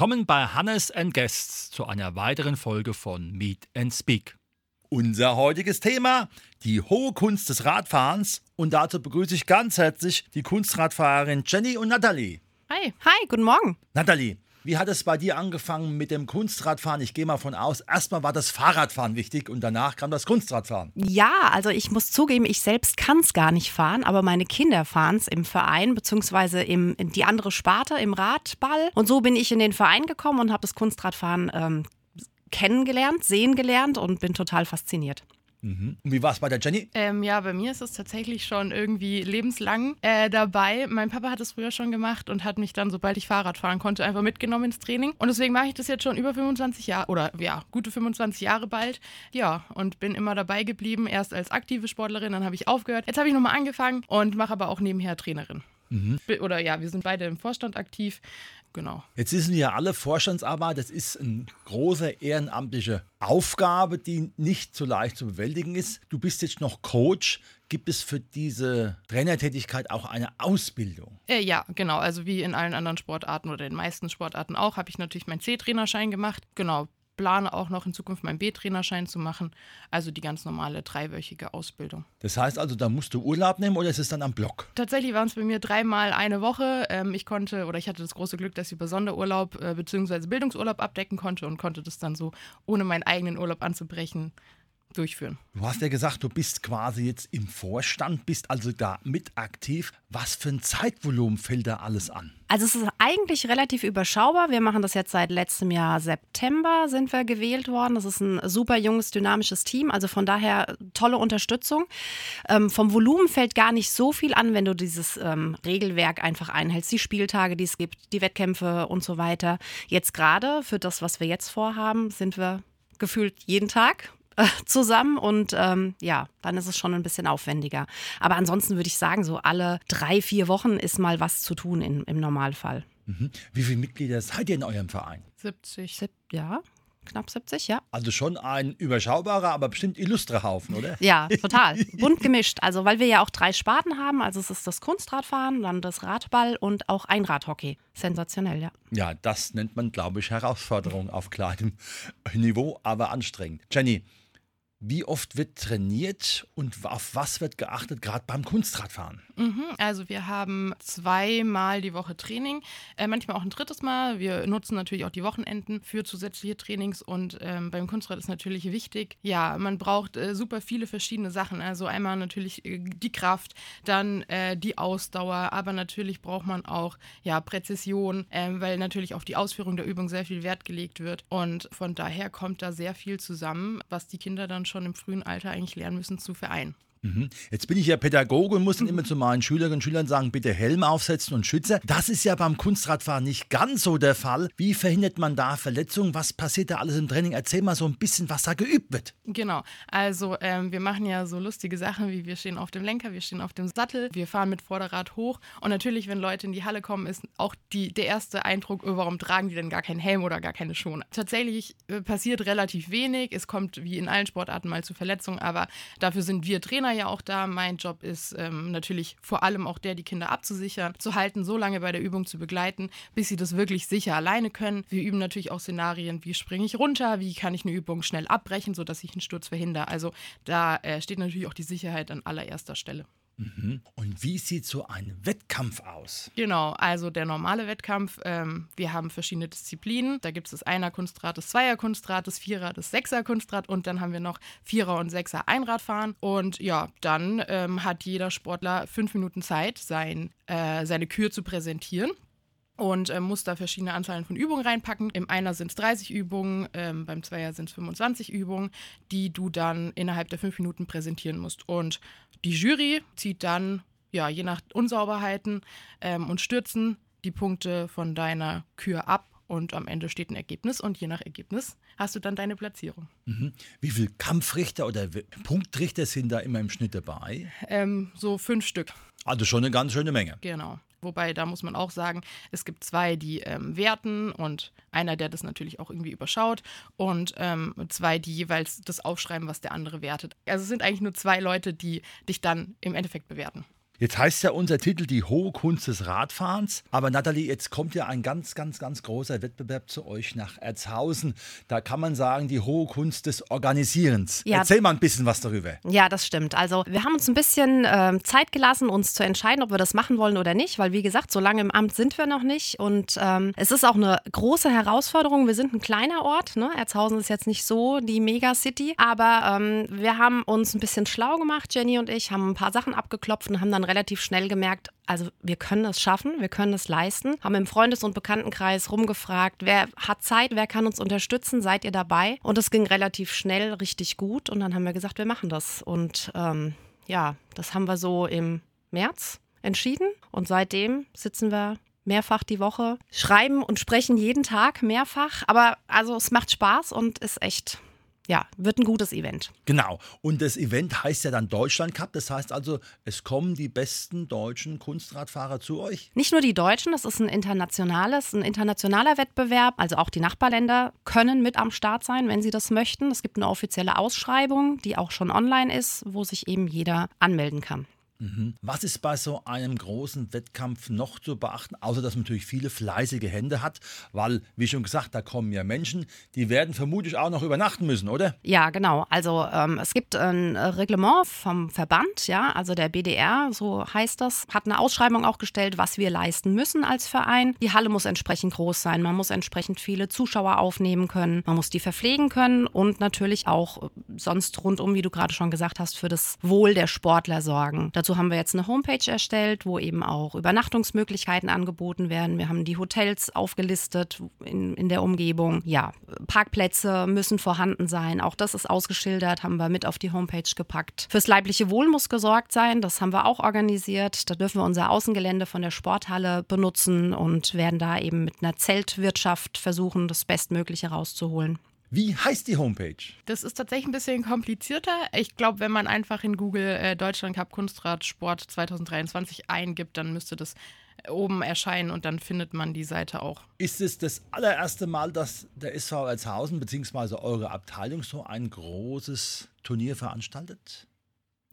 Willkommen bei Hannes and Guests zu einer weiteren Folge von Meet and Speak. Unser heutiges Thema, die hohe Kunst des Radfahrens. Und dazu begrüße ich ganz herzlich die Kunstradfahrerin Jenny und Nathalie. Hi. Hi, guten Morgen. Nathalie, wie hat es bei dir angefangen mit dem Kunstradfahren? Ich gehe mal von aus, erstmal war das Fahrradfahren wichtig und danach kam das Kunstradfahren. Ja, also ich muss zugeben, ich selbst kann es gar nicht fahren, aber meine Kinder fahren es im Verein, beziehungsweise im, in die andere Sparte, im Radball. Und so bin ich in den Verein gekommen und habe das Kunstradfahren ähm, kennengelernt, sehen gelernt und bin total fasziniert. Mhm. Und wie war es bei der Jenny? Ähm, ja, bei mir ist es tatsächlich schon irgendwie lebenslang äh, dabei. Mein Papa hat es früher schon gemacht und hat mich dann, sobald ich Fahrrad fahren konnte, einfach mitgenommen ins Training. Und deswegen mache ich das jetzt schon über 25 Jahre oder ja, gute 25 Jahre bald. Ja, und bin immer dabei geblieben. Erst als aktive Sportlerin, dann habe ich aufgehört. Jetzt habe ich nochmal angefangen und mache aber auch nebenher Trainerin. Mhm. Oder ja, wir sind beide im Vorstand aktiv. Genau. Jetzt wissen wir ja alle, Vorstandsarbeit, das ist eine große ehrenamtliche Aufgabe, die nicht so leicht zu bewältigen ist. Du bist jetzt noch Coach. Gibt es für diese Trainertätigkeit auch eine Ausbildung? Äh, ja, genau. Also wie in allen anderen Sportarten oder in den meisten Sportarten auch, habe ich natürlich meinen C-Trainerschein gemacht. Genau, plane auch noch in Zukunft meinen B-Trainerschein zu machen. Also die ganz normale dreiwöchige Ausbildung. Das heißt also, da musst du Urlaub nehmen oder ist es dann am Block? Tatsächlich waren es bei mir dreimal eine Woche. Ähm, ich konnte oder ich hatte das große Glück, dass ich über Sonderurlaub äh, bzw. Bildungsurlaub abdecken konnte und konnte das dann so, ohne meinen eigenen Urlaub anzubrechen, durchführen. Du hast ja gesagt, du bist quasi jetzt im Vorstand, bist also da mit aktiv. Was für ein Zeitvolumen fällt da alles an? Also es ist eigentlich relativ überschaubar. Wir machen das jetzt seit letztem Jahr September sind wir gewählt worden. Das ist ein super junges, dynamisches Team. Also von daher tolle Unterstützung. Ähm, vom Volumen fällt gar nicht so viel an, wenn du dieses ähm, Regelwerk einfach einhältst. Die Spieltage, die es gibt, die Wettkämpfe und so weiter. Jetzt gerade für das, was wir jetzt vorhaben, sind wir gefühlt jeden Tag zusammen und ähm, ja, dann ist es schon ein bisschen aufwendiger. Aber ansonsten würde ich sagen, so alle drei, vier Wochen ist mal was zu tun in, im Normalfall. Mhm. Wie viele Mitglieder seid ihr in eurem Verein? 70. Sieb, ja, knapp 70, ja. Also schon ein überschaubarer, aber bestimmt illustrer Haufen, oder? Ja, total. Bunt gemischt. Also, weil wir ja auch drei Sparten haben. Also, es ist das Kunstradfahren, dann das Radball und auch Einradhockey. Sensationell, ja. Ja, das nennt man, glaube ich, Herausforderung auf kleinem Niveau, aber anstrengend. Jenny, wie oft wird trainiert und auf was wird geachtet, gerade beim Kunstradfahren? Mhm, also wir haben zweimal die Woche Training, äh, manchmal auch ein drittes Mal. Wir nutzen natürlich auch die Wochenenden für zusätzliche Trainings und ähm, beim Kunstrad ist natürlich wichtig, ja, man braucht äh, super viele verschiedene Sachen. Also einmal natürlich äh, die Kraft, dann äh, die Ausdauer, aber natürlich braucht man auch ja, Präzision, ähm, weil natürlich auf die Ausführung der Übung sehr viel Wert gelegt wird. Und von daher kommt da sehr viel zusammen, was die Kinder dann schon im frühen Alter eigentlich lernen müssen zu vereinen. Mhm. Jetzt bin ich ja Pädagoge und muss dann immer zu meinen Schülerinnen und Schülern sagen, bitte Helm aufsetzen und Schütze. Das ist ja beim Kunstradfahren nicht ganz so der Fall. Wie verhindert man da Verletzungen? Was passiert da alles im Training? Erzähl mal so ein bisschen, was da geübt wird. Genau, also ähm, wir machen ja so lustige Sachen, wie wir stehen auf dem Lenker, wir stehen auf dem Sattel, wir fahren mit Vorderrad hoch und natürlich, wenn Leute in die Halle kommen, ist auch die, der erste Eindruck, oh, warum tragen die denn gar keinen Helm oder gar keine Schuhe? Tatsächlich äh, passiert relativ wenig. Es kommt wie in allen Sportarten mal zu Verletzungen, aber dafür sind wir Trainer ja auch da. Mein Job ist ähm, natürlich vor allem auch der, die Kinder abzusichern, zu halten, so lange bei der Übung zu begleiten, bis sie das wirklich sicher alleine können. Wir üben natürlich auch Szenarien, wie springe ich runter, wie kann ich eine Übung schnell abbrechen, sodass ich einen Sturz verhindere. Also da äh, steht natürlich auch die Sicherheit an allererster Stelle. Mhm. Und wie sieht so ein Wettkampf aus? Genau, also der normale Wettkampf, ähm, wir haben verschiedene Disziplinen. Da gibt es das Einer-Kunstrad, das Zweier-Kunstrad, das Vierer, das Sechser-Kunstrad und dann haben wir noch Vierer- und Sechser-Einradfahren. Und ja, dann ähm, hat jeder Sportler fünf Minuten Zeit, sein, äh, seine Kür zu präsentieren und äh, muss da verschiedene Anzahlen von Übungen reinpacken. Im Einer sind es 30 Übungen, ähm, beim Zweier sind es 25 Übungen, die du dann innerhalb der fünf Minuten präsentieren musst. Und die Jury zieht dann, ja, je nach Unsauberheiten ähm, und Stürzen, die Punkte von deiner Kür ab und am Ende steht ein Ergebnis und je nach Ergebnis hast du dann deine Platzierung. Mhm. Wie viele Kampfrichter oder Punktrichter sind da immer im Schnitt dabei? Ähm, so fünf Stück. Also schon eine ganz schöne Menge. Genau. Wobei, da muss man auch sagen, es gibt zwei, die ähm, werten und einer, der das natürlich auch irgendwie überschaut und ähm, zwei, die jeweils das aufschreiben, was der andere wertet. Also es sind eigentlich nur zwei Leute, die dich dann im Endeffekt bewerten. Jetzt heißt ja unser Titel die hohe Kunst des Radfahrens. Aber Nathalie, jetzt kommt ja ein ganz, ganz, ganz großer Wettbewerb zu euch nach Erzhausen. Da kann man sagen, die hohe Kunst des Organisierens. Ja. Erzähl mal ein bisschen was darüber. Ja, das stimmt. Also wir haben uns ein bisschen äh, Zeit gelassen, uns zu entscheiden, ob wir das machen wollen oder nicht. Weil wie gesagt, so lange im Amt sind wir noch nicht. Und ähm, es ist auch eine große Herausforderung. Wir sind ein kleiner Ort. Ne? Erzhausen ist jetzt nicht so die Megacity. Aber ähm, wir haben uns ein bisschen schlau gemacht, Jenny und ich, haben ein paar Sachen abgeklopft und haben dann relativ schnell gemerkt, also wir können das schaffen, wir können das leisten. Haben im Freundes- und Bekanntenkreis rumgefragt, wer hat Zeit, wer kann uns unterstützen, seid ihr dabei? Und es ging relativ schnell, richtig gut. Und dann haben wir gesagt, wir machen das. Und ähm, ja, das haben wir so im März entschieden. Und seitdem sitzen wir mehrfach die Woche, schreiben und sprechen jeden Tag mehrfach. Aber also es macht Spaß und ist echt ja, wird ein gutes Event. Genau. Und das Event heißt ja dann Deutschland Cup. Das heißt also, es kommen die besten deutschen Kunstradfahrer zu euch? Nicht nur die Deutschen, das ist ein internationales, ein internationaler Wettbewerb. Also auch die Nachbarländer können mit am Start sein, wenn sie das möchten. Es gibt eine offizielle Ausschreibung, die auch schon online ist, wo sich eben jeder anmelden kann. Mhm. Was ist bei so einem großen Wettkampf noch zu beachten, außer dass man natürlich viele fleißige Hände hat, weil, wie schon gesagt, da kommen ja Menschen, die werden vermutlich auch noch übernachten müssen, oder? Ja, genau. Also ähm, es gibt ein Reglement vom Verband, ja, also der BDR, so heißt das, hat eine Ausschreibung auch gestellt, was wir leisten müssen als Verein. Die Halle muss entsprechend groß sein, man muss entsprechend viele Zuschauer aufnehmen können, man muss die verpflegen können und natürlich auch sonst rundum, wie du gerade schon gesagt hast, für das Wohl der Sportler sorgen. Dazu haben wir jetzt eine Homepage erstellt, wo eben auch Übernachtungsmöglichkeiten angeboten werden. Wir haben die Hotels aufgelistet in, in der Umgebung. Ja, Parkplätze müssen vorhanden sein. Auch das ist ausgeschildert, haben wir mit auf die Homepage gepackt. Fürs leibliche Wohl muss gesorgt sein. Das haben wir auch organisiert. Da dürfen wir unser Außengelände von der Sporthalle benutzen und werden da eben mit einer Zeltwirtschaft versuchen, das Bestmögliche rauszuholen. Wie heißt die Homepage? Das ist tatsächlich ein bisschen komplizierter. Ich glaube, wenn man einfach in Google äh, Deutschland Cup Kunstrad Sport 2023 eingibt, dann müsste das oben erscheinen und dann findet man die Seite auch. Ist es das allererste Mal, dass der SV Alshausen bzw. eure Abteilung so ein großes Turnier veranstaltet?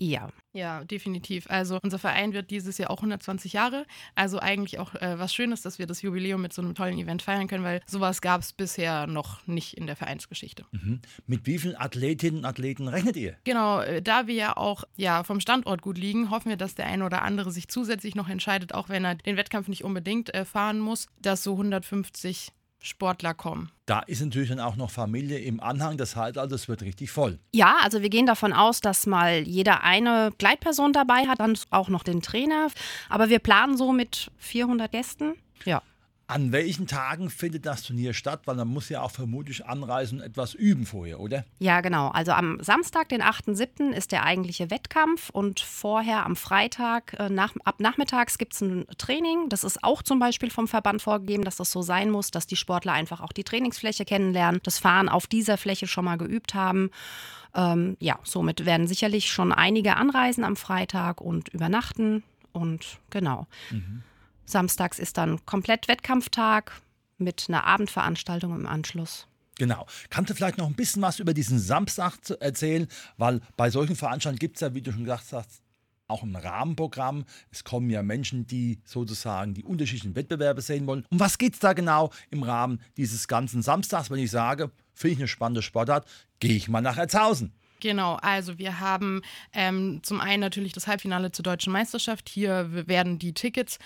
Ja. Ja, definitiv. Also unser Verein wird dieses Jahr auch 120 Jahre. Also eigentlich auch äh, was Schönes, dass wir das Jubiläum mit so einem tollen Event feiern können, weil sowas gab es bisher noch nicht in der Vereinsgeschichte. Mhm. Mit wie vielen Athletinnen und Athleten rechnet ihr? Genau, äh, da wir ja auch ja, vom Standort gut liegen, hoffen wir, dass der eine oder andere sich zusätzlich noch entscheidet, auch wenn er den Wettkampf nicht unbedingt äh, fahren muss, dass so 150 Sportler kommen. Da ist natürlich dann auch noch Familie im Anhang, das heißt also, es wird richtig voll. Ja, also wir gehen davon aus, dass mal jeder eine Gleitperson dabei hat, dann auch noch den Trainer. Aber wir planen so mit 400 Gästen. Ja. An welchen Tagen findet das Turnier statt? Weil man muss ja auch vermutlich anreisen und etwas üben vorher, oder? Ja, genau. Also am Samstag, den 8.7., ist der eigentliche Wettkampf und vorher am Freitag, äh, nach, ab nachmittags gibt es ein Training. Das ist auch zum Beispiel vom Verband vorgegeben, dass das so sein muss, dass die Sportler einfach auch die Trainingsfläche kennenlernen, das Fahren auf dieser Fläche schon mal geübt haben. Ähm, ja, somit werden sicherlich schon einige anreisen am Freitag und übernachten und genau. Mhm. Samstags ist dann komplett Wettkampftag mit einer Abendveranstaltung im Anschluss. Genau. Kannst du vielleicht noch ein bisschen was über diesen Samstag erzählen? Weil bei solchen Veranstaltungen gibt es ja, wie du schon gesagt hast, auch ein Rahmenprogramm. Es kommen ja Menschen, die sozusagen die unterschiedlichen Wettbewerbe sehen wollen. Um was geht es da genau im Rahmen dieses ganzen Samstags, wenn ich sage, finde ich eine spannende Sportart, gehe ich mal nach Erzhausen? Genau, also wir haben ähm, zum einen natürlich das Halbfinale zur deutschen Meisterschaft. Hier werden die Tickets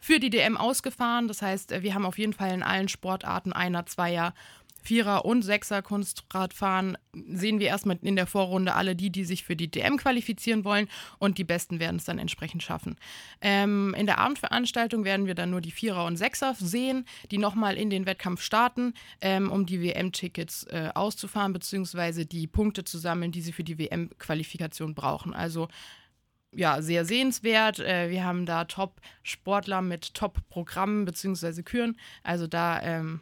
für die DM ausgefahren. Das heißt, wir haben auf jeden Fall in allen Sportarten einer, zweier, Vierer und Sechser Kunstradfahren sehen wir erstmal in der Vorrunde alle die, die sich für die DM qualifizieren wollen und die Besten werden es dann entsprechend schaffen. Ähm, in der Abendveranstaltung werden wir dann nur die Vierer und Sechser sehen, die nochmal in den Wettkampf starten, ähm, um die WM-Tickets äh, auszufahren, beziehungsweise die Punkte zu sammeln, die sie für die WM-Qualifikation brauchen. Also ja, sehr sehenswert. Äh, wir haben da Top-Sportler mit Top-Programmen bzw. Küren. Also da ähm,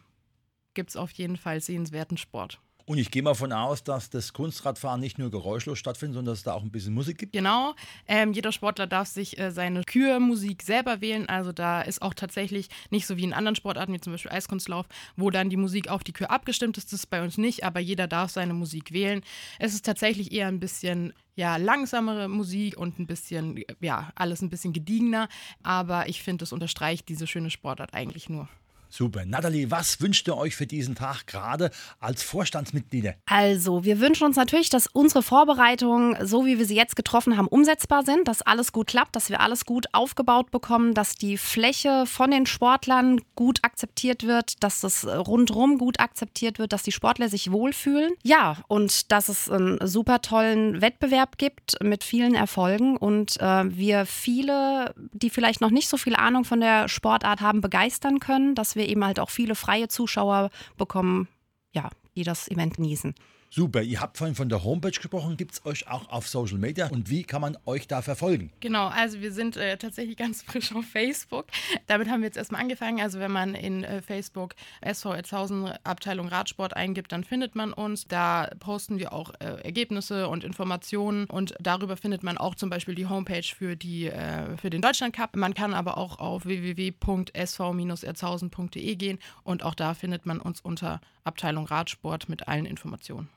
gibt es auf jeden Fall sehenswerten Sport. Und ich gehe mal von aus, dass das Kunstradfahren nicht nur geräuschlos stattfindet, sondern dass es da auch ein bisschen Musik gibt. Genau. Ähm, jeder Sportler darf sich äh, seine Kürmusik selber wählen. Also da ist auch tatsächlich nicht so wie in anderen Sportarten, wie zum Beispiel Eiskunstlauf, wo dann die Musik auf die Kür abgestimmt ist. Das ist bei uns nicht, aber jeder darf seine Musik wählen. Es ist tatsächlich eher ein bisschen ja, langsamere Musik und ein bisschen, ja, alles ein bisschen gediegener. Aber ich finde, das unterstreicht diese schöne Sportart eigentlich nur. Super. Nathalie, was wünscht ihr euch für diesen Tag gerade als Vorstandsmitglieder? Also, wir wünschen uns natürlich, dass unsere Vorbereitungen, so wie wir sie jetzt getroffen haben, umsetzbar sind, dass alles gut klappt, dass wir alles gut aufgebaut bekommen, dass die Fläche von den Sportlern gut akzeptiert wird, dass das rundherum gut akzeptiert wird, dass die Sportler sich wohlfühlen. Ja, und dass es einen super tollen Wettbewerb gibt mit vielen Erfolgen und äh, wir viele, die vielleicht noch nicht so viel Ahnung von der Sportart haben, begeistern können, dass wir wir eben halt auch viele freie Zuschauer bekommen, ja, die das Event genießen. Super, ihr habt vorhin von der Homepage gesprochen. Gibt es euch auch auf Social Media und wie kann man euch da verfolgen? Genau, also wir sind äh, tatsächlich ganz frisch auf Facebook. Damit haben wir jetzt erstmal angefangen. Also wenn man in äh, Facebook SV Etzhausen Abteilung Radsport eingibt, dann findet man uns. Da posten wir auch äh, Ergebnisse und Informationen und darüber findet man auch zum Beispiel die Homepage für, die, äh, für den Deutschland Cup. Man kann aber auch auf www.sv-erzhausen.de gehen und auch da findet man uns unter Abteilung Radsport mit allen Informationen.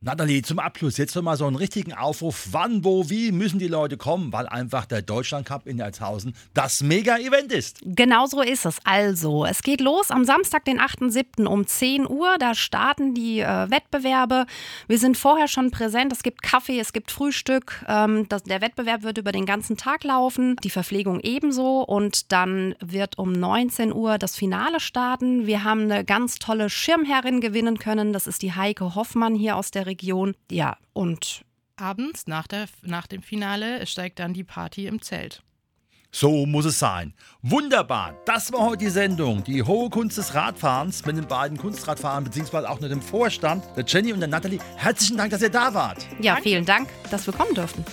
Nathalie, zum Abschluss jetzt noch mal so einen richtigen Aufruf. Wann, wo, wie müssen die Leute kommen, weil einfach der Deutschland Cup in Erzhausen das Mega-Event ist. Genau so ist es. Also, es geht los am Samstag, den 8.7. um 10 Uhr. Da starten die äh, Wettbewerbe. Wir sind vorher schon präsent. Es gibt Kaffee, es gibt Frühstück. Ähm, das, der Wettbewerb wird über den ganzen Tag laufen. Die Verpflegung ebenso. Und dann wird um 19 Uhr das Finale starten. Wir haben eine ganz tolle Schirmherrin gewinnen können. Das ist die Heike Hoffmann hier aus der Region. Ja, und abends nach, der, nach dem Finale steigt dann die Party im Zelt. So muss es sein. Wunderbar. Das war heute die Sendung. Die hohe Kunst des Radfahrens mit den beiden Kunstradfahrern, beziehungsweise auch mit dem Vorstand, der Jenny und der Natalie. Herzlichen Dank, dass ihr da wart. Ja, vielen Dank, dass wir kommen durften.